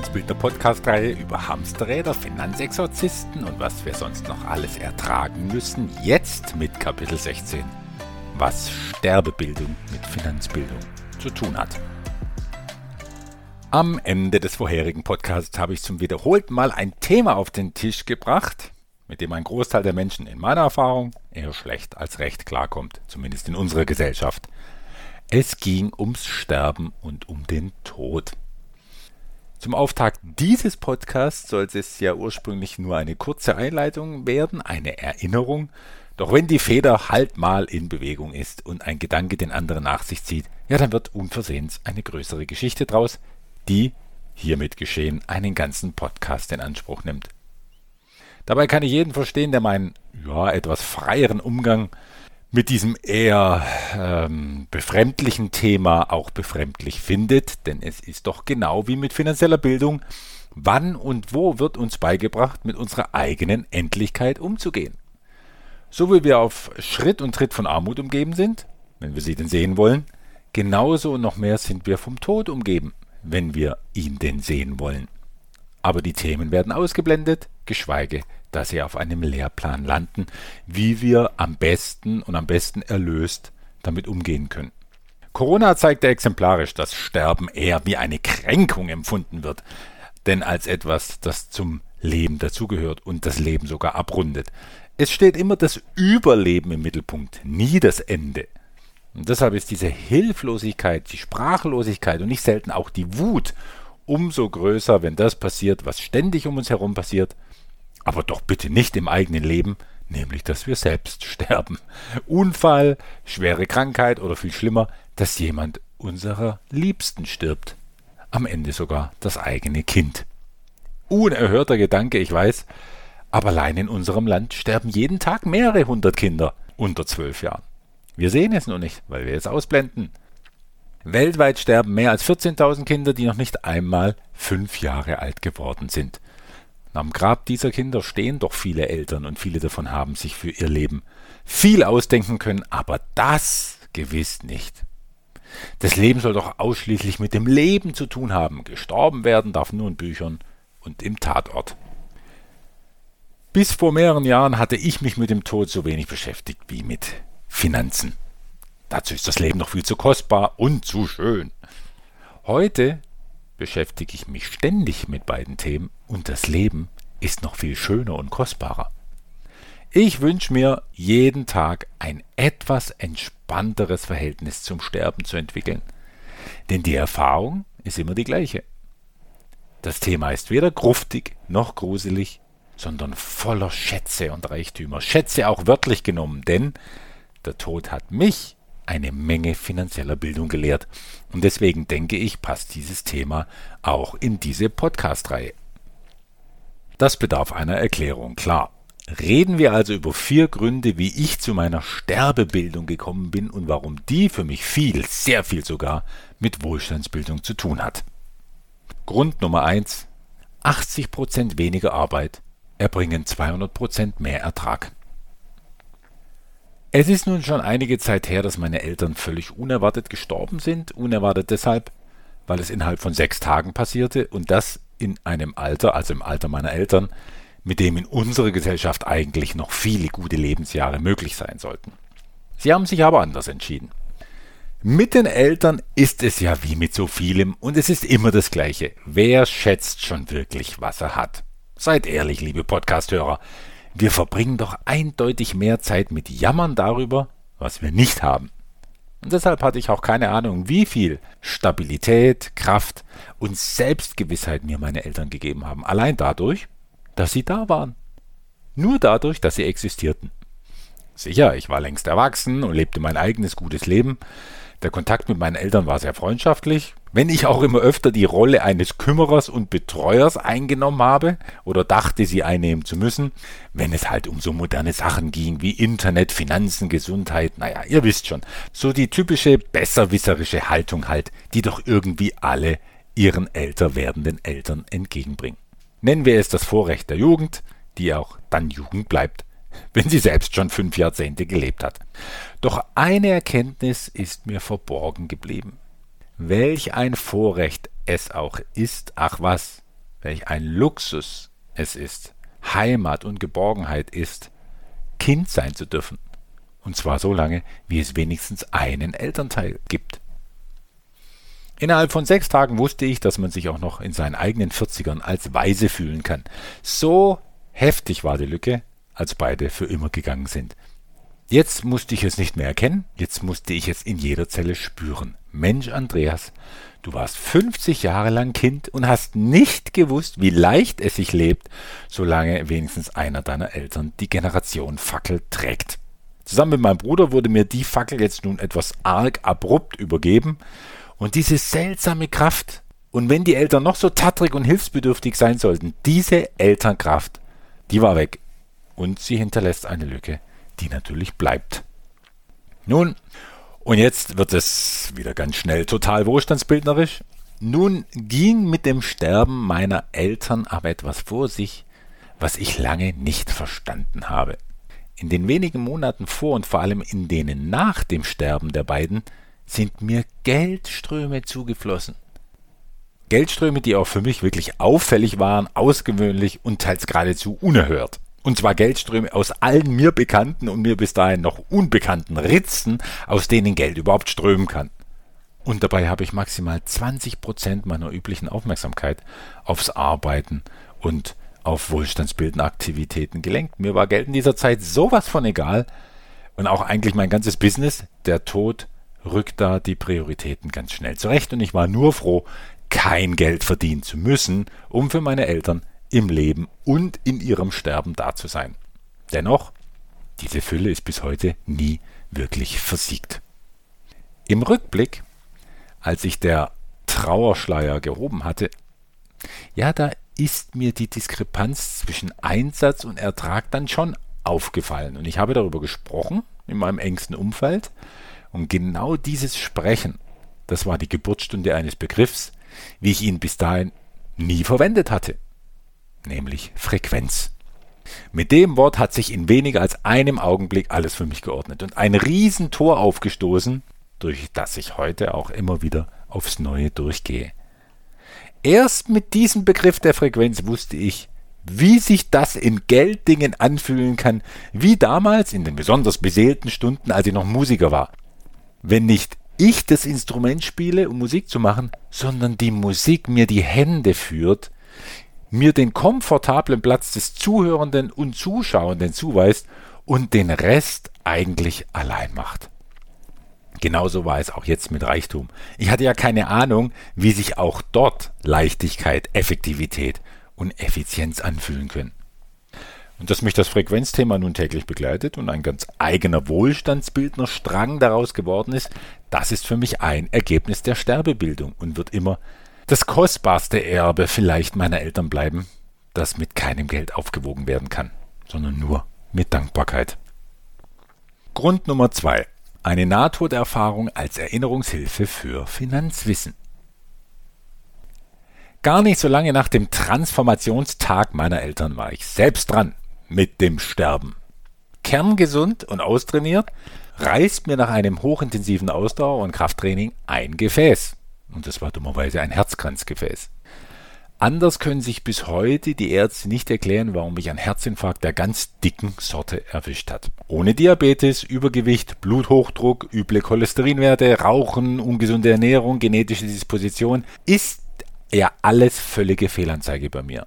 Wohlstandsbildner Podcast-Reihe über Hamsterräder, Finanzexorzisten und was wir sonst noch alles ertragen müssen. Jetzt mit Kapitel 16, was Sterbebildung mit Finanzbildung zu tun hat. Am Ende des vorherigen Podcasts habe ich zum wiederholten Mal ein Thema auf den Tisch gebracht, mit dem ein Großteil der Menschen in meiner Erfahrung eher schlecht als recht klarkommt, zumindest in unserer Gesellschaft. Es ging ums Sterben und um den Tod. Zum Auftakt dieses Podcasts sollte es ja ursprünglich nur eine kurze Einleitung werden, eine Erinnerung. Doch wenn die Feder halt mal in Bewegung ist und ein Gedanke den anderen nach sich zieht, ja, dann wird unversehens eine größere Geschichte draus, die, hiermit geschehen, einen ganzen Podcast in Anspruch nimmt. Dabei kann ich jeden verstehen, der meinen, ja, etwas freieren Umgang mit diesem eher ähm, befremdlichen Thema auch befremdlich findet, denn es ist doch genau wie mit finanzieller Bildung, wann und wo wird uns beigebracht, mit unserer eigenen Endlichkeit umzugehen. So wie wir auf Schritt und Tritt von Armut umgeben sind, wenn wir sie denn sehen wollen, genauso und noch mehr sind wir vom Tod umgeben, wenn wir ihn denn sehen wollen. Aber die Themen werden ausgeblendet, geschweige dass sie auf einem Lehrplan landen, wie wir am besten und am besten erlöst damit umgehen können. Corona zeigte exemplarisch, dass Sterben eher wie eine Kränkung empfunden wird, denn als etwas, das zum Leben dazugehört und das Leben sogar abrundet. Es steht immer das Überleben im Mittelpunkt, nie das Ende. Und deshalb ist diese Hilflosigkeit, die Sprachlosigkeit und nicht selten auch die Wut umso größer, wenn das passiert, was ständig um uns herum passiert, aber doch bitte nicht im eigenen Leben, nämlich dass wir selbst sterben. Unfall, schwere Krankheit oder viel schlimmer, dass jemand unserer Liebsten stirbt. Am Ende sogar das eigene Kind. Unerhörter Gedanke, ich weiß, aber allein in unserem Land sterben jeden Tag mehrere hundert Kinder unter zwölf Jahren. Wir sehen es nur nicht, weil wir es ausblenden. Weltweit sterben mehr als 14.000 Kinder, die noch nicht einmal fünf Jahre alt geworden sind. Am Grab dieser Kinder stehen doch viele Eltern und viele davon haben sich für ihr Leben viel ausdenken können, aber das gewiss nicht. Das Leben soll doch ausschließlich mit dem Leben zu tun haben. Gestorben werden darf nur in Büchern und im Tatort. Bis vor mehreren Jahren hatte ich mich mit dem Tod so wenig beschäftigt wie mit Finanzen. Dazu ist das Leben noch viel zu kostbar und zu schön. Heute beschäftige ich mich ständig mit beiden Themen und das Leben ist noch viel schöner und kostbarer. Ich wünsche mir jeden Tag ein etwas entspannteres Verhältnis zum Sterben zu entwickeln. Denn die Erfahrung ist immer die gleiche. Das Thema ist weder gruftig noch gruselig, sondern voller Schätze und Reichtümer. Schätze auch wörtlich genommen, denn der Tod hat mich eine Menge finanzieller Bildung gelehrt. Und deswegen denke ich, passt dieses Thema auch in diese Podcast-Reihe. Das bedarf einer Erklärung, klar. Reden wir also über vier Gründe, wie ich zu meiner Sterbebildung gekommen bin und warum die für mich viel, sehr viel sogar, mit Wohlstandsbildung zu tun hat. Grund Nummer eins: 80% weniger Arbeit erbringen 200% mehr Ertrag. Es ist nun schon einige Zeit her, dass meine Eltern völlig unerwartet gestorben sind. Unerwartet deshalb, weil es innerhalb von sechs Tagen passierte und das in einem Alter, also im Alter meiner Eltern, mit dem in unserer Gesellschaft eigentlich noch viele gute Lebensjahre möglich sein sollten. Sie haben sich aber anders entschieden. Mit den Eltern ist es ja wie mit so vielem und es ist immer das Gleiche. Wer schätzt schon wirklich, was er hat? Seid ehrlich, liebe Podcasthörer. Wir verbringen doch eindeutig mehr Zeit mit Jammern darüber, was wir nicht haben. Und deshalb hatte ich auch keine Ahnung, wie viel Stabilität, Kraft und Selbstgewissheit mir meine Eltern gegeben haben. Allein dadurch, dass sie da waren. Nur dadurch, dass sie existierten. Sicher, ich war längst erwachsen und lebte mein eigenes gutes Leben, der Kontakt mit meinen Eltern war sehr freundschaftlich, wenn ich auch immer öfter die Rolle eines Kümmerers und Betreuers eingenommen habe oder dachte, sie einnehmen zu müssen, wenn es halt um so moderne Sachen ging wie Internet, Finanzen, Gesundheit, naja, ihr wisst schon, so die typische besserwisserische Haltung halt, die doch irgendwie alle ihren älter werdenden Eltern entgegenbringen. Nennen wir es das Vorrecht der Jugend, die auch dann Jugend bleibt wenn sie selbst schon fünf Jahrzehnte gelebt hat. Doch eine Erkenntnis ist mir verborgen geblieben. Welch ein Vorrecht es auch ist, ach was, welch ein Luxus es ist, Heimat und Geborgenheit ist, Kind sein zu dürfen. Und zwar so lange, wie es wenigstens einen Elternteil gibt. Innerhalb von sechs Tagen wusste ich, dass man sich auch noch in seinen eigenen 40ern als Weise fühlen kann. So heftig war die Lücke, als beide für immer gegangen sind. Jetzt musste ich es nicht mehr erkennen, jetzt musste ich es in jeder Zelle spüren. Mensch, Andreas, du warst 50 Jahre lang Kind und hast nicht gewusst, wie leicht es sich lebt, solange wenigstens einer deiner Eltern die Generation Fackel trägt. Zusammen mit meinem Bruder wurde mir die Fackel jetzt nun etwas arg abrupt übergeben und diese seltsame Kraft, und wenn die Eltern noch so tattrig und hilfsbedürftig sein sollten, diese Elternkraft, die war weg und sie hinterlässt eine Lücke, die natürlich bleibt. Nun, und jetzt wird es wieder ganz schnell total wohlstandsbildnerisch. Nun ging mit dem Sterben meiner Eltern aber etwas vor sich, was ich lange nicht verstanden habe. In den wenigen Monaten vor und vor allem in denen nach dem Sterben der beiden sind mir Geldströme zugeflossen. Geldströme, die auch für mich wirklich auffällig waren, außergewöhnlich und teils geradezu unerhört. Und zwar Geldströme aus allen mir bekannten und mir bis dahin noch unbekannten Ritzen, aus denen Geld überhaupt strömen kann. Und dabei habe ich maximal 20 Prozent meiner üblichen Aufmerksamkeit aufs Arbeiten und auf wohlstandsbildende Aktivitäten gelenkt. Mir war Geld in dieser Zeit sowas von egal und auch eigentlich mein ganzes Business. Der Tod rückt da die Prioritäten ganz schnell zurecht und ich war nur froh, kein Geld verdienen zu müssen, um für meine Eltern im Leben und in ihrem Sterben da zu sein. Dennoch, diese Fülle ist bis heute nie wirklich versiegt. Im Rückblick, als sich der Trauerschleier gehoben hatte, ja, da ist mir die Diskrepanz zwischen Einsatz und Ertrag dann schon aufgefallen. Und ich habe darüber gesprochen in meinem engsten Umfeld. Und genau dieses Sprechen, das war die Geburtsstunde eines Begriffs, wie ich ihn bis dahin nie verwendet hatte nämlich Frequenz. Mit dem Wort hat sich in weniger als einem Augenblick alles für mich geordnet und ein Riesentor aufgestoßen, durch das ich heute auch immer wieder aufs Neue durchgehe. Erst mit diesem Begriff der Frequenz wusste ich, wie sich das in Gelddingen anfühlen kann, wie damals in den besonders beseelten Stunden, als ich noch Musiker war. Wenn nicht ich das Instrument spiele, um Musik zu machen, sondern die Musik mir die Hände führt, mir den komfortablen Platz des Zuhörenden und Zuschauenden zuweist und den Rest eigentlich allein macht. Genauso war es auch jetzt mit Reichtum. Ich hatte ja keine Ahnung, wie sich auch dort Leichtigkeit, Effektivität und Effizienz anfühlen können. Und dass mich das Frequenzthema nun täglich begleitet und ein ganz eigener Wohlstandsbildner Strang daraus geworden ist, das ist für mich ein Ergebnis der Sterbebildung und wird immer das kostbarste Erbe vielleicht meiner Eltern bleiben, das mit keinem Geld aufgewogen werden kann, sondern nur mit Dankbarkeit. Grund Nummer zwei: Eine Nahtoderfahrung als Erinnerungshilfe für Finanzwissen. Gar nicht so lange nach dem Transformationstag meiner Eltern war ich selbst dran mit dem Sterben. Kerngesund und austrainiert reißt mir nach einem hochintensiven Ausdauer- und Krafttraining ein Gefäß. Und das war dummerweise ein Herzkranzgefäß. Anders können sich bis heute die Ärzte nicht erklären, warum mich ein Herzinfarkt der ganz dicken Sorte erwischt hat. Ohne Diabetes, Übergewicht, Bluthochdruck, üble Cholesterinwerte, Rauchen, ungesunde Ernährung, genetische Disposition ist ja alles völlige Fehlanzeige bei mir.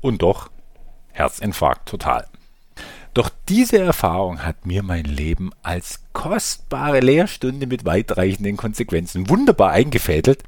Und doch Herzinfarkt total. Doch diese Erfahrung hat mir mein Leben als kostbare Lehrstunde mit weitreichenden Konsequenzen wunderbar eingefädelt,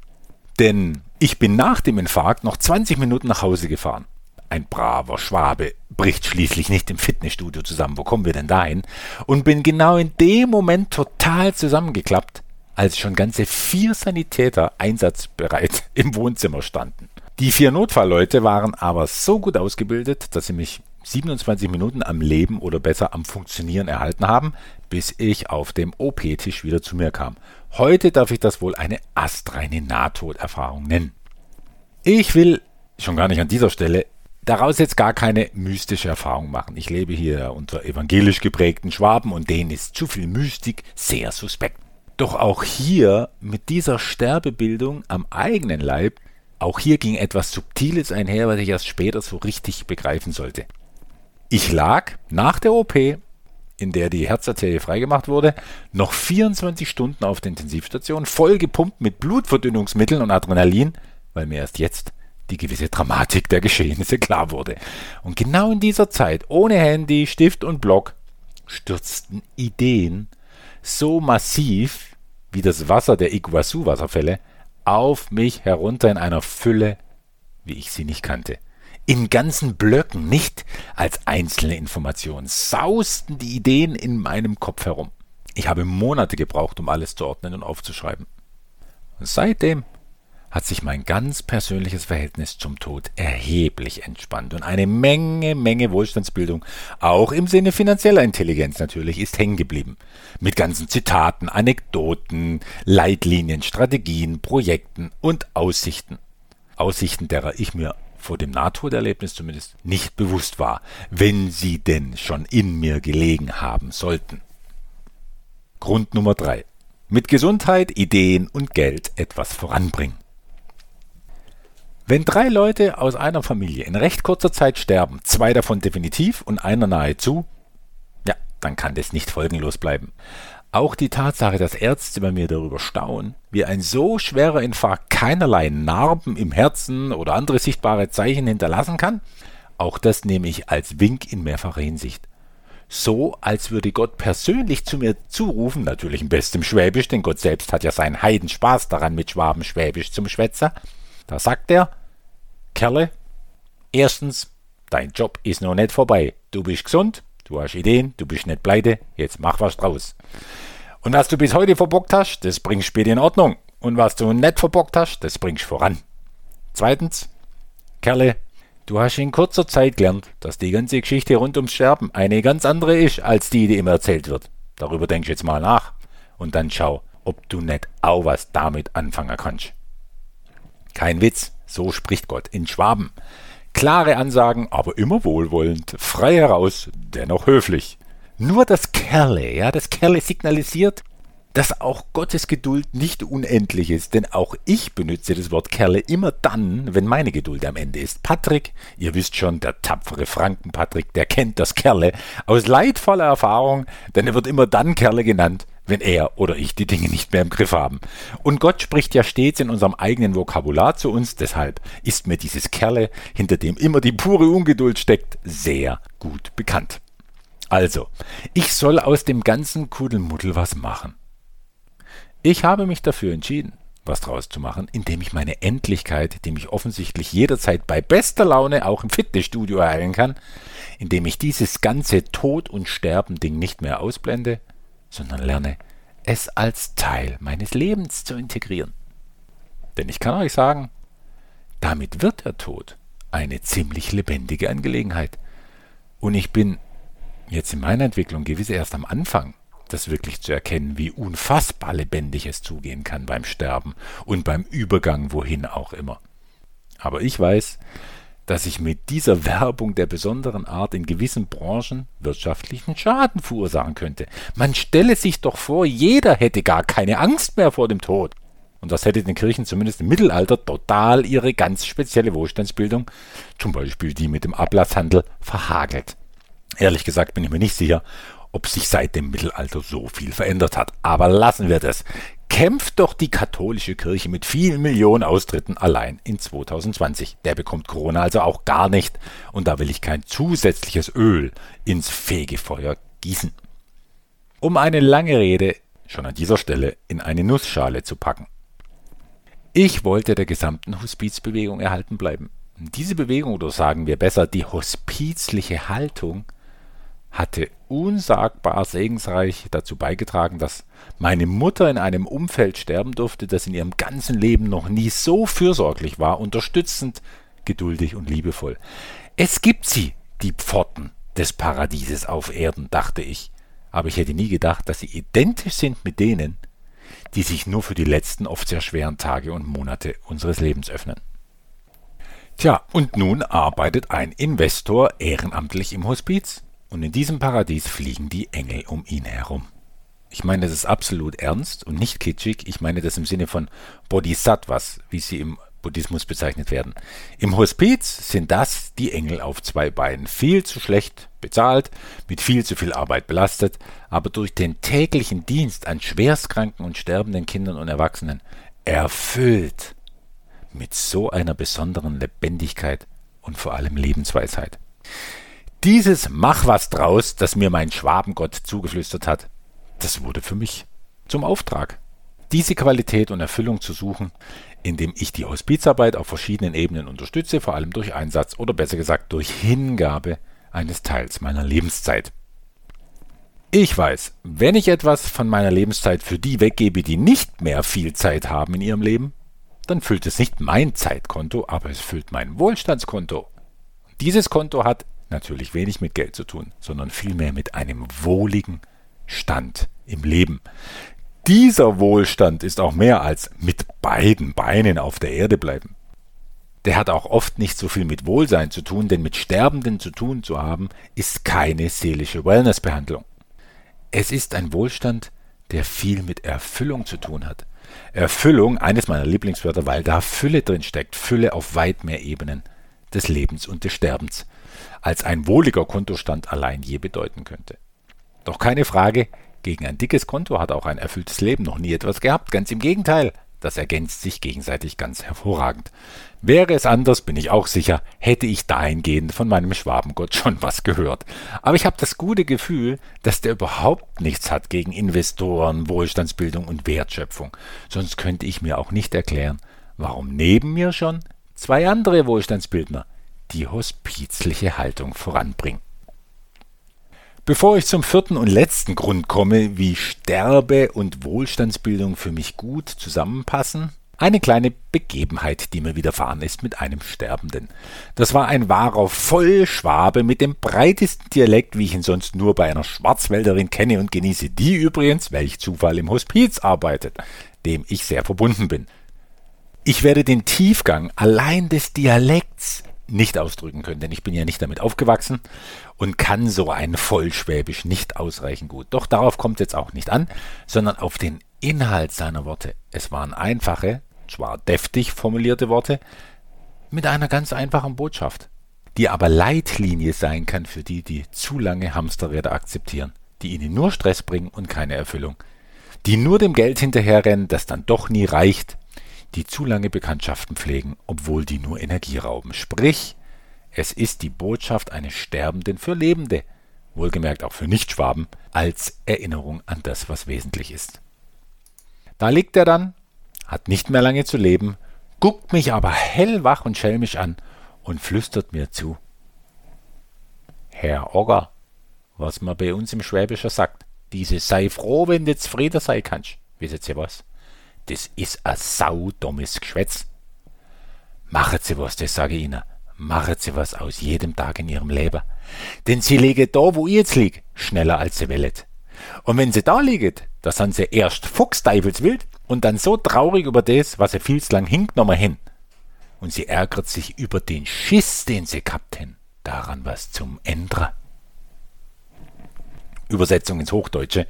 denn ich bin nach dem Infarkt noch 20 Minuten nach Hause gefahren. Ein braver Schwabe bricht schließlich nicht im Fitnessstudio zusammen. Wo kommen wir denn dahin? Und bin genau in dem Moment total zusammengeklappt, als schon ganze vier Sanitäter einsatzbereit im Wohnzimmer standen. Die vier Notfallleute waren aber so gut ausgebildet, dass sie mich 27 Minuten am Leben oder besser am Funktionieren erhalten haben, bis ich auf dem OP-Tisch wieder zu mir kam. Heute darf ich das wohl eine astreine Nahtoderfahrung nennen. Ich will schon gar nicht an dieser Stelle daraus jetzt gar keine mystische Erfahrung machen. Ich lebe hier unter evangelisch geprägten Schwaben und denen ist zu viel Mystik sehr suspekt. Doch auch hier mit dieser Sterbebildung am eigenen Leib Auch hier ging etwas Subtiles einher, was ich erst später so richtig begreifen sollte. Ich lag nach der OP, in der die Herzarterie freigemacht wurde, noch 24 Stunden auf der Intensivstation, voll gepumpt mit Blutverdünnungsmitteln und Adrenalin, weil mir erst jetzt die gewisse Dramatik der Geschehnisse klar wurde. Und genau in dieser Zeit, ohne Handy, Stift und Block, stürzten Ideen so massiv wie das Wasser der Iguazu-Wasserfälle auf mich herunter in einer Fülle, wie ich sie nicht kannte. In ganzen Blöcken, nicht als einzelne Informationen, sausten die Ideen in meinem Kopf herum. Ich habe Monate gebraucht, um alles zu ordnen und aufzuschreiben. Und seitdem hat sich mein ganz persönliches Verhältnis zum Tod erheblich entspannt und eine Menge, Menge Wohlstandsbildung, auch im Sinne finanzieller Intelligenz natürlich, ist hängen geblieben. Mit ganzen Zitaten, Anekdoten, Leitlinien, Strategien, Projekten und Aussichten. Aussichten, derer ich mir vor dem Nahtoderlebnis zumindest nicht bewusst war, wenn sie denn schon in mir gelegen haben sollten. Grund Nummer drei: Mit Gesundheit, Ideen und Geld etwas voranbringen. Wenn drei Leute aus einer Familie in recht kurzer Zeit sterben, zwei davon definitiv und einer nahezu, ja, dann kann das nicht folgenlos bleiben. Auch die Tatsache, dass Ärzte bei mir darüber staunen, wie ein so schwerer Infarkt keinerlei Narben im Herzen oder andere sichtbare Zeichen hinterlassen kann, auch das nehme ich als Wink in mehrfacher Hinsicht. So, als würde Gott persönlich zu mir zurufen, natürlich im besten Schwäbisch, denn Gott selbst hat ja seinen Heidenspaß daran, mit Schwabenschwäbisch zum Schwätzer. Da sagt er, Kerle, erstens, dein Job ist noch nicht vorbei. Du bist gesund, du hast Ideen, du bist nicht pleite, jetzt mach was draus. Und was du bis heute verbockt hast, das bringst später in Ordnung. Und was du nicht verbockt hast, das bringst voran. Zweitens, Kerle, du hast in kurzer Zeit gelernt, dass die ganze Geschichte rund ums Sterben eine ganz andere ist, als die, die immer erzählt wird. Darüber denkst jetzt mal nach. Und dann schau, ob du nicht auch was damit anfangen kannst. Kein Witz. So spricht Gott in Schwaben. Klare Ansagen, aber immer wohlwollend, frei heraus, dennoch höflich. Nur das Kerle, ja, das Kerle signalisiert, dass auch Gottes Geduld nicht unendlich ist, denn auch ich benütze das Wort Kerle immer dann, wenn meine Geduld am Ende ist. Patrick, ihr wisst schon, der tapfere Franken-Patrick, der kennt das Kerle aus leidvoller Erfahrung, denn er wird immer dann Kerle genannt, wenn er oder ich die Dinge nicht mehr im Griff haben. Und Gott spricht ja stets in unserem eigenen Vokabular zu uns, deshalb ist mir dieses Kerle, hinter dem immer die pure Ungeduld steckt, sehr gut bekannt. Also, ich soll aus dem ganzen Kuddelmuddel was machen. Ich habe mich dafür entschieden, was draus zu machen, indem ich meine Endlichkeit, die mich offensichtlich jederzeit bei bester Laune auch im Fitnessstudio erheilen kann, indem ich dieses ganze Tod- und Sterben-Ding nicht mehr ausblende, sondern lerne, es als Teil meines Lebens zu integrieren. Denn ich kann euch sagen, damit wird der Tod eine ziemlich lebendige Angelegenheit. Und ich bin jetzt in meiner Entwicklung gewiss erst am Anfang, das wirklich zu erkennen, wie unfassbar lebendig es zugehen kann beim Sterben und beim Übergang wohin auch immer. Aber ich weiß, dass ich mit dieser Werbung der besonderen Art in gewissen Branchen wirtschaftlichen Schaden verursachen könnte. Man stelle sich doch vor, jeder hätte gar keine Angst mehr vor dem Tod. Und das hätte den Kirchen zumindest im Mittelalter total ihre ganz spezielle Wohlstandsbildung, zum Beispiel die mit dem Ablasshandel, verhagelt. Ehrlich gesagt bin ich mir nicht sicher, ob sich seit dem Mittelalter so viel verändert hat. Aber lassen wir das kämpft doch die katholische Kirche mit vielen Millionen Austritten allein in 2020. Der bekommt Corona also auch gar nicht und da will ich kein zusätzliches Öl ins Fegefeuer gießen. Um eine lange Rede schon an dieser Stelle in eine Nussschale zu packen. Ich wollte der gesamten Hospizbewegung erhalten bleiben. Diese Bewegung, oder sagen wir besser, die hospizliche Haltung, hatte unsagbar segensreich dazu beigetragen, dass meine Mutter in einem Umfeld sterben durfte, das in ihrem ganzen Leben noch nie so fürsorglich war, unterstützend, geduldig und liebevoll. Es gibt sie, die Pforten des Paradieses auf Erden, dachte ich, aber ich hätte nie gedacht, dass sie identisch sind mit denen, die sich nur für die letzten oft sehr schweren Tage und Monate unseres Lebens öffnen. Tja, und nun arbeitet ein Investor ehrenamtlich im Hospiz und in diesem Paradies fliegen die Engel um ihn herum. Ich meine das ist absolut ernst und nicht kitschig. Ich meine das im Sinne von Bodhisattvas, wie sie im Buddhismus bezeichnet werden. Im Hospiz sind das die Engel auf zwei Beinen, viel zu schlecht bezahlt, mit viel zu viel Arbeit belastet, aber durch den täglichen Dienst an schwerstkranken und sterbenden Kindern und Erwachsenen erfüllt mit so einer besonderen Lebendigkeit und vor allem Lebensweisheit. Dieses Mach was draus, das mir mein Schwabengott zugeflüstert hat, das wurde für mich zum Auftrag. Diese Qualität und Erfüllung zu suchen, indem ich die Hospizarbeit auf verschiedenen Ebenen unterstütze, vor allem durch Einsatz oder besser gesagt durch Hingabe eines Teils meiner Lebenszeit. Ich weiß, wenn ich etwas von meiner Lebenszeit für die weggebe, die nicht mehr viel Zeit haben in ihrem Leben, dann füllt es nicht mein Zeitkonto, aber es füllt mein Wohlstandskonto. Dieses Konto hat natürlich wenig mit Geld zu tun, sondern vielmehr mit einem wohligen Stand im Leben. Dieser Wohlstand ist auch mehr als mit beiden Beinen auf der Erde bleiben. Der hat auch oft nicht so viel mit Wohlsein zu tun, denn mit Sterbenden zu tun zu haben, ist keine seelische Wellnessbehandlung. Es ist ein Wohlstand, der viel mit Erfüllung zu tun hat. Erfüllung, eines meiner Lieblingswörter, weil da Fülle drin steckt, Fülle auf weit mehr Ebenen des Lebens und des Sterbens, als ein wohliger Kontostand allein je bedeuten könnte. Doch keine Frage, gegen ein dickes Konto hat auch ein erfülltes Leben noch nie etwas gehabt, ganz im Gegenteil. Das ergänzt sich gegenseitig ganz hervorragend. Wäre es anders, bin ich auch sicher, hätte ich dahingehend von meinem Schwabengott schon was gehört. Aber ich habe das gute Gefühl, dass der überhaupt nichts hat gegen Investoren, Wohlstandsbildung und Wertschöpfung. Sonst könnte ich mir auch nicht erklären, warum neben mir schon zwei andere Wohlstandsbildner die hospizliche Haltung voranbringen. Bevor ich zum vierten und letzten Grund komme, wie Sterbe und Wohlstandsbildung für mich gut zusammenpassen, eine kleine Begebenheit, die mir widerfahren ist mit einem Sterbenden. Das war ein wahrer Vollschwabe mit dem breitesten Dialekt, wie ich ihn sonst nur bei einer Schwarzwälderin kenne und genieße, die übrigens, welch Zufall, im Hospiz arbeitet, dem ich sehr verbunden bin. Ich werde den Tiefgang allein des Dialekts nicht ausdrücken können, denn ich bin ja nicht damit aufgewachsen und kann so ein Vollschwäbisch nicht ausreichend gut. Doch darauf kommt es jetzt auch nicht an, sondern auf den Inhalt seiner Worte. Es waren einfache, zwar deftig formulierte Worte, mit einer ganz einfachen Botschaft, die aber Leitlinie sein kann für die, die zu lange Hamsterräder akzeptieren, die ihnen nur Stress bringen und keine Erfüllung, die nur dem Geld hinterherrennen, das dann doch nie reicht, die zu lange Bekanntschaften pflegen, obwohl die nur Energie rauben. Sprich, es ist die Botschaft eines Sterbenden für Lebende, wohlgemerkt auch für Nichtschwaben, als Erinnerung an das, was wesentlich ist. Da liegt er dann, hat nicht mehr lange zu leben, guckt mich aber hellwach und schelmisch an und flüstert mir zu. Herr Ogger, was man bei uns im Schwäbischer sagt, diese sei froh, wenn du zufrieden sein kannst. Wisset ihr was? Das ist ein saudummes Geschwätz. Machen Sie was, das sage ich Ihnen. Machen Sie was aus jedem Tag in Ihrem Leben. Denn Sie liegen da, wo ich jetzt liege, schneller als Sie wollen. Und wenn Sie da liegen, da sind Sie erst fuchsteifelswild und dann so traurig über das, was Sie viel zu lang hingenommen hin. Und Sie ärgert sich über den Schiss, den Sie gehabt haben. Daran was zum Ändern. Übersetzung ins Hochdeutsche.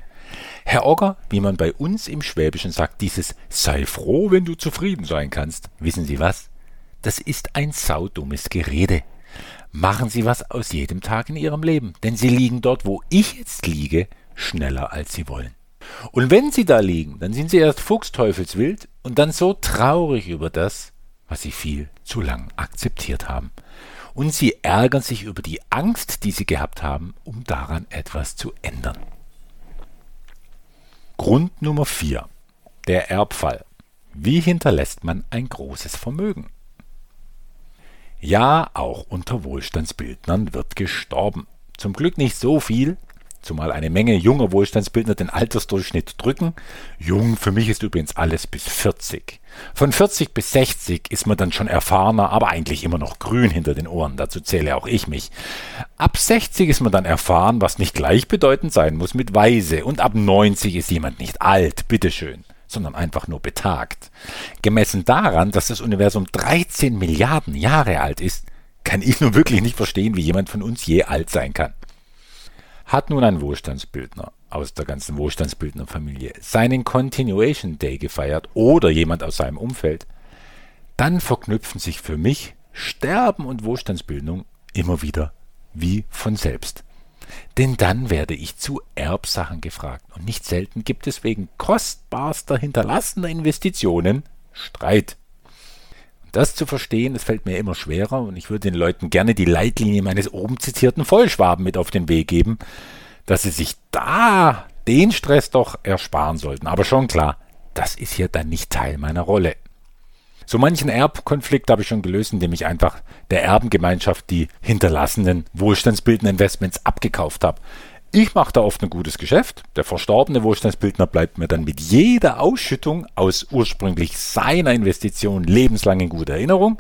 Herr Ogger, wie man bei uns im Schwäbischen sagt, dieses sei froh, wenn du zufrieden sein kannst. Wissen Sie was? Das ist ein saudummes Gerede. Machen Sie was aus jedem Tag in Ihrem Leben, denn Sie liegen dort, wo ich jetzt liege, schneller als Sie wollen. Und wenn Sie da liegen, dann sind Sie erst fuchsteufelswild und dann so traurig über das, was Sie viel zu lang akzeptiert haben. Und Sie ärgern sich über die Angst, die Sie gehabt haben, um daran etwas zu ändern. Grund Nummer 4. Der Erbfall. Wie hinterlässt man ein großes Vermögen? Ja, auch unter Wohlstandsbildnern wird gestorben. Zum Glück nicht so viel, zumal eine Menge junger Wohlstandsbildner den Altersdurchschnitt drücken. Jung für mich ist übrigens alles bis 40. Von 40 bis 60 ist man dann schon erfahrener, aber eigentlich immer noch grün hinter den Ohren. Dazu zähle auch ich mich. Ab 60 ist man dann erfahren, was nicht gleichbedeutend sein muss mit weise. Und ab 90 ist jemand nicht alt, bitteschön, sondern einfach nur betagt. Gemessen daran, dass das Universum 13 Milliarden Jahre alt ist, kann ich nun wirklich nicht verstehen, wie jemand von uns je alt sein kann. Hat nun ein Wohlstandsbildner aus der ganzen Wohlstandsbildnerfamilie seinen Continuation Day gefeiert oder jemand aus seinem Umfeld, dann verknüpfen sich für mich Sterben und Wohlstandsbildung immer wieder wie von selbst. Denn dann werde ich zu Erbsachen gefragt und nicht selten gibt es wegen kostbarster hinterlassener Investitionen Streit. Das zu verstehen, das fällt mir immer schwerer und ich würde den Leuten gerne die Leitlinie meines oben zitierten Vollschwaben mit auf den Weg geben, dass sie sich da den Stress doch ersparen sollten. Aber schon klar, das ist hier dann nicht Teil meiner Rolle. So manchen Erbkonflikt habe ich schon gelöst, indem ich einfach der Erbengemeinschaft die hinterlassenen wohlstandsbildenden Investments abgekauft habe. Ich mache da oft ein gutes Geschäft. Der verstorbene Wohlstandsbildner bleibt mir dann mit jeder Ausschüttung aus ursprünglich seiner Investition lebenslang in guter Erinnerung.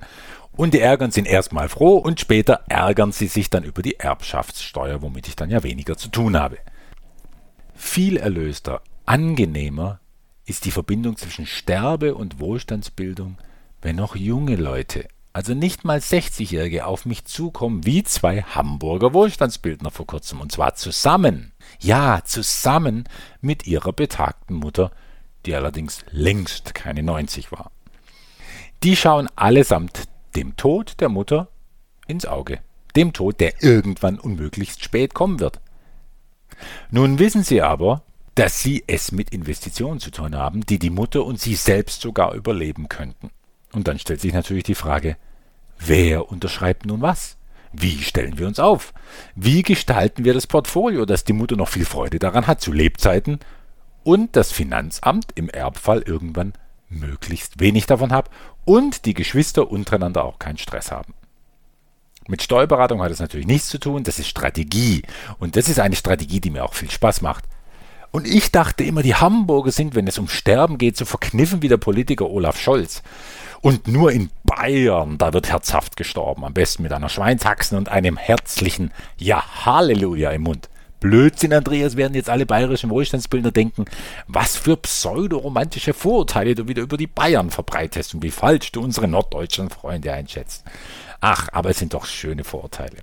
Und die Ärgern sind erstmal froh und später ärgern sie sich dann über die Erbschaftssteuer, womit ich dann ja weniger zu tun habe. Viel erlöster, angenehmer ist die Verbindung zwischen Sterbe und Wohlstandsbildung, wenn noch junge Leute also nicht mal 60-Jährige, auf mich zukommen, wie zwei Hamburger Wohlstandsbildner vor kurzem, und zwar zusammen, ja, zusammen mit ihrer betagten Mutter, die allerdings längst keine 90 war. Die schauen allesamt dem Tod der Mutter ins Auge, dem Tod, der irgendwann unmöglichst spät kommen wird. Nun wissen sie aber, dass sie es mit Investitionen zu tun haben, die die Mutter und sie selbst sogar überleben könnten. Und dann stellt sich natürlich die Frage, wer unterschreibt nun was? Wie stellen wir uns auf? Wie gestalten wir das Portfolio, dass die Mutter noch viel Freude daran hat zu Lebzeiten und das Finanzamt im Erbfall irgendwann möglichst wenig davon hat und die Geschwister untereinander auch keinen Stress haben? Mit Steuerberatung hat es natürlich nichts zu tun, das ist Strategie und das ist eine Strategie, die mir auch viel Spaß macht. Und ich dachte immer, die Hamburger sind, wenn es um Sterben geht, so verkniffen wie der Politiker Olaf Scholz. Und nur in Bayern, da wird herzhaft gestorben. Am besten mit einer Schweinshaxen und einem herzlichen Ja, Halleluja im Mund. Blödsinn, Andreas, werden jetzt alle bayerischen Wohlstandsbildner denken, was für pseudoromantische Vorurteile du wieder über die Bayern verbreitest und wie falsch du unsere norddeutschen Freunde einschätzt. Ach, aber es sind doch schöne Vorurteile.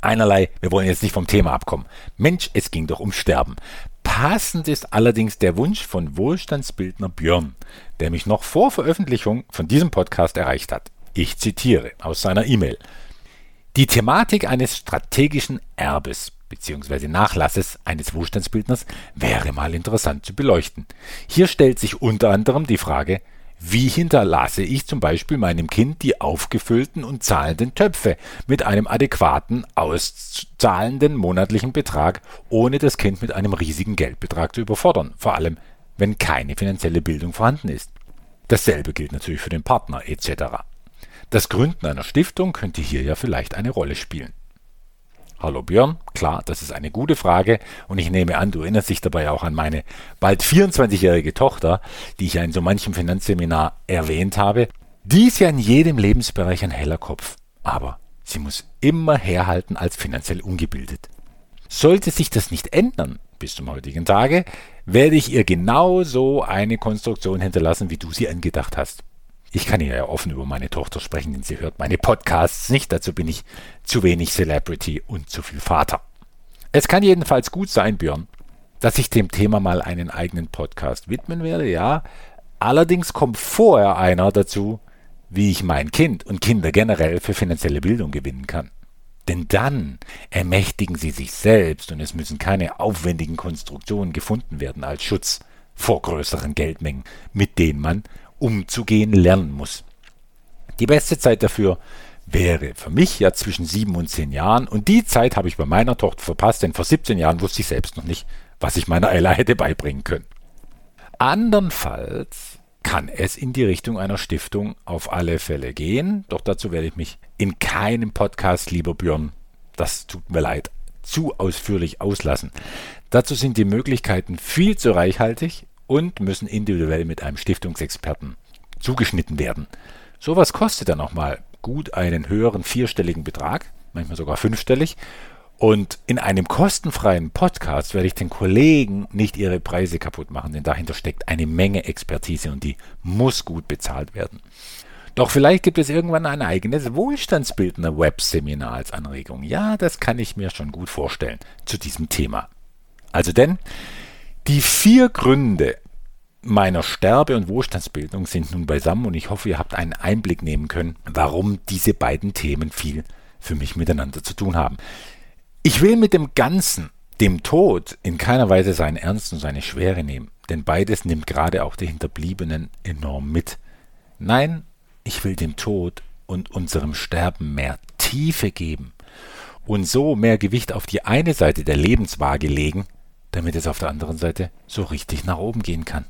Einerlei, wir wollen jetzt nicht vom Thema abkommen. Mensch, es ging doch um Sterben. Passend ist allerdings der Wunsch von Wohlstandsbildner Björn, der mich noch vor Veröffentlichung von diesem Podcast erreicht hat. Ich zitiere aus seiner E-Mail. Die Thematik eines strategischen Erbes bzw. Nachlasses eines Wohlstandsbildners wäre mal interessant zu beleuchten. Hier stellt sich unter anderem die Frage, wie hinterlasse ich zum Beispiel meinem Kind die aufgefüllten und zahlenden Töpfe mit einem adäquaten, auszahlenden monatlichen Betrag, ohne das Kind mit einem riesigen Geldbetrag zu überfordern, vor allem wenn keine finanzielle Bildung vorhanden ist. Dasselbe gilt natürlich für den Partner etc. Das Gründen einer Stiftung könnte hier ja vielleicht eine Rolle spielen. Hallo Björn, klar, das ist eine gute Frage und ich nehme an, du erinnerst dich dabei auch an meine bald 24-jährige Tochter, die ich ja in so manchem Finanzseminar erwähnt habe. Die ist ja in jedem Lebensbereich ein heller Kopf, aber sie muss immer herhalten als finanziell ungebildet. Sollte sich das nicht ändern bis zum heutigen Tage, werde ich ihr genau so eine Konstruktion hinterlassen, wie du sie angedacht hast. Ich kann ja offen über meine Tochter sprechen, denn sie hört meine Podcasts nicht. Dazu bin ich zu wenig Celebrity und zu viel Vater. Es kann jedenfalls gut sein, Björn, dass ich dem Thema mal einen eigenen Podcast widmen werde, ja. Allerdings kommt vorher einer dazu, wie ich mein Kind und Kinder generell für finanzielle Bildung gewinnen kann. Denn dann ermächtigen sie sich selbst und es müssen keine aufwendigen Konstruktionen gefunden werden als Schutz vor größeren Geldmengen, mit denen man umzugehen lernen muss. Die beste Zeit dafür wäre für mich ja zwischen sieben und zehn Jahren und die Zeit habe ich bei meiner Tochter verpasst, denn vor 17 Jahren wusste ich selbst noch nicht, was ich meiner Ella hätte beibringen können. Andernfalls kann es in die Richtung einer Stiftung auf alle Fälle gehen, doch dazu werde ich mich in keinem Podcast, lieber Björn, das tut mir leid, zu ausführlich auslassen. Dazu sind die Möglichkeiten viel zu reichhaltig und müssen individuell mit einem Stiftungsexperten zugeschnitten werden. Sowas kostet dann auch mal gut einen höheren vierstelligen Betrag, manchmal sogar fünfstellig. Und in einem kostenfreien Podcast werde ich den Kollegen nicht ihre Preise kaputt machen, denn dahinter steckt eine Menge Expertise und die muss gut bezahlt werden. Doch vielleicht gibt es irgendwann ein eigenes Wohlstandsbildner Webseminar als Anregung. Ja, das kann ich mir schon gut vorstellen zu diesem Thema. Also denn, die vier Gründe, meiner Sterbe- und Wohlstandsbildung sind nun beisammen und ich hoffe, ihr habt einen Einblick nehmen können, warum diese beiden Themen viel für mich miteinander zu tun haben. Ich will mit dem Ganzen, dem Tod, in keiner Weise seinen Ernst und seine Schwere nehmen, denn beides nimmt gerade auch die Hinterbliebenen enorm mit. Nein, ich will dem Tod und unserem Sterben mehr Tiefe geben und so mehr Gewicht auf die eine Seite der Lebenswaage legen, damit es auf der anderen Seite so richtig nach oben gehen kann.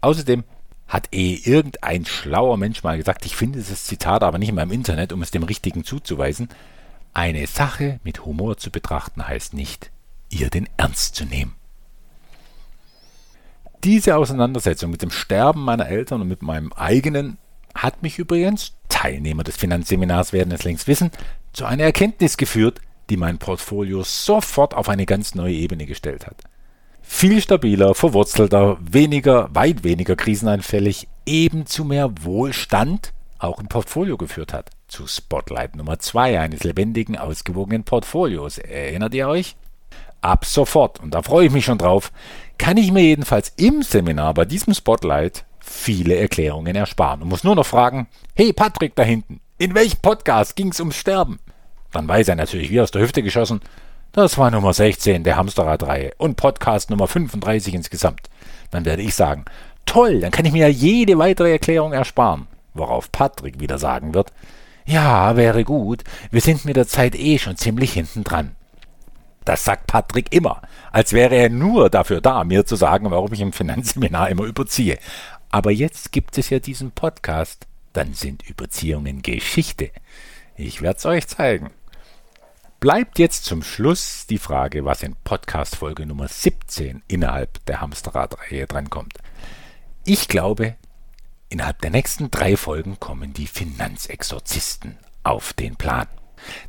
Außerdem hat eh irgendein schlauer Mensch mal gesagt, ich finde dieses Zitat aber nicht mehr im Internet, um es dem Richtigen zuzuweisen, eine Sache mit Humor zu betrachten heißt nicht, ihr den Ernst zu nehmen. Diese Auseinandersetzung mit dem Sterben meiner Eltern und mit meinem eigenen hat mich übrigens, Teilnehmer des Finanzseminars werden es längst wissen, zu einer Erkenntnis geführt, die mein Portfolio sofort auf eine ganz neue Ebene gestellt hat. Viel stabiler, verwurzelter, weniger, weit weniger krisenanfällig, eben zu mehr Wohlstand auch im Portfolio geführt hat. Zu Spotlight Nummer 2 eines lebendigen, ausgewogenen Portfolios. Erinnert ihr euch? Ab sofort, und da freue ich mich schon drauf, kann ich mir jedenfalls im Seminar bei diesem Spotlight viele Erklärungen ersparen und muss nur noch fragen, hey Patrick da hinten, in welchem Podcast ging es ums Sterben? Dann weiß er natürlich wie aus der Hüfte geschossen, das war Nummer 16 der Hamsterradreihe und Podcast Nummer 35 insgesamt. Dann werde ich sagen, toll, dann kann ich mir ja jede weitere Erklärung ersparen. Worauf Patrick wieder sagen wird, ja, wäre gut, wir sind mit der Zeit eh schon ziemlich hinten dran. Das sagt Patrick immer, als wäre er nur dafür da, mir zu sagen, warum ich im Finanzseminar immer überziehe. Aber jetzt gibt es ja diesen Podcast, dann sind Überziehungen Geschichte. Ich werde es euch zeigen. Bleibt jetzt zum Schluss die Frage, was in Podcast Folge Nummer 17 innerhalb der Hamsterrad-Reihe drankommt. Ich glaube, innerhalb der nächsten drei Folgen kommen die Finanzexorzisten auf den Plan.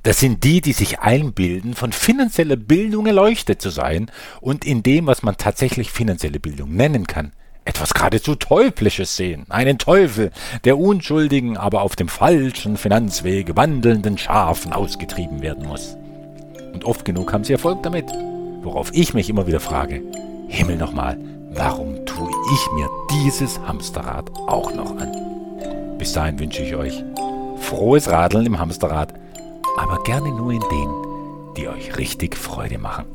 Das sind die, die sich einbilden, von finanzieller Bildung erleuchtet zu sein und in dem, was man tatsächlich finanzielle Bildung nennen kann, etwas geradezu Teuflisches sehen, einen Teufel, der unschuldigen, aber auf dem falschen Finanzweg wandelnden Schafen ausgetrieben werden muss. Und oft genug haben sie Erfolg damit. Worauf ich mich immer wieder frage, Himmel nochmal, warum tue ich mir dieses Hamsterrad auch noch an? Bis dahin wünsche ich euch frohes Radeln im Hamsterrad, aber gerne nur in denen, die euch richtig Freude machen.